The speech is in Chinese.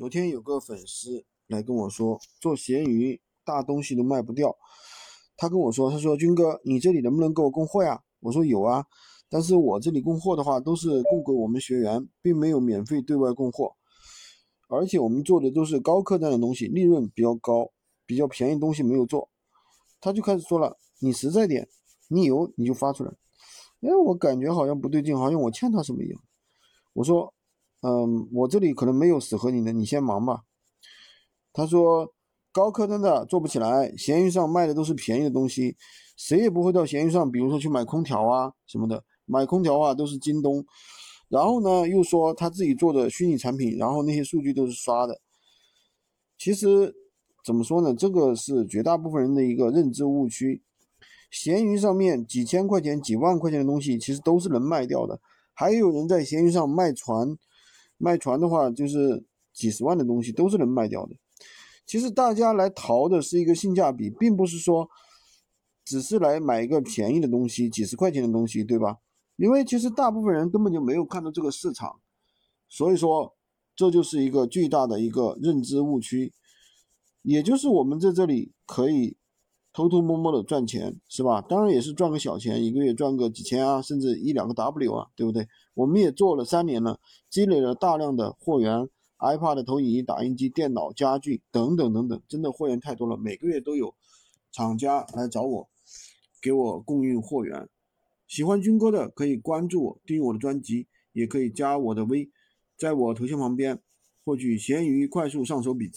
昨天有个粉丝来跟我说，做闲鱼大东西都卖不掉。他跟我说，他说军哥，你这里能不能给我供货呀？我说有啊，但是我这里供货的话都是供给我们学员，并没有免费对外供货。而且我们做的都是高客单的东西，利润比较高，比较便宜东西没有做。他就开始说了，你实在点，你有你就发出来。哎，我感觉好像不对劲，好像我欠他什么一样。我说。嗯，我这里可能没有适合你的，你先忙吧。他说高客单的做不起来，闲鱼上卖的都是便宜的东西，谁也不会到闲鱼上，比如说去买空调啊什么的，买空调啊都是京东。然后呢，又说他自己做的虚拟产品，然后那些数据都是刷的。其实怎么说呢，这个是绝大部分人的一个认知误区。闲鱼上面几千块钱、几万块钱的东西，其实都是能卖掉的。还有人在闲鱼上卖船。卖船的话，就是几十万的东西都是能卖掉的。其实大家来淘的是一个性价比，并不是说只是来买一个便宜的东西，几十块钱的东西，对吧？因为其实大部分人根本就没有看到这个市场，所以说这就是一个巨大的一个认知误区，也就是我们在这里可以。偷偷摸摸的赚钱是吧？当然也是赚个小钱，一个月赚个几千啊，甚至一两个 W 啊，对不对？我们也做了三年了，积累了大量的货源，iPad、投影仪、打印机、电脑、家具等等等等，真的货源太多了，每个月都有厂家来找我，给我供应货源。喜欢军哥的可以关注我，订阅我的专辑，也可以加我的微，在我头像旁边获取闲鱼快速上手笔记。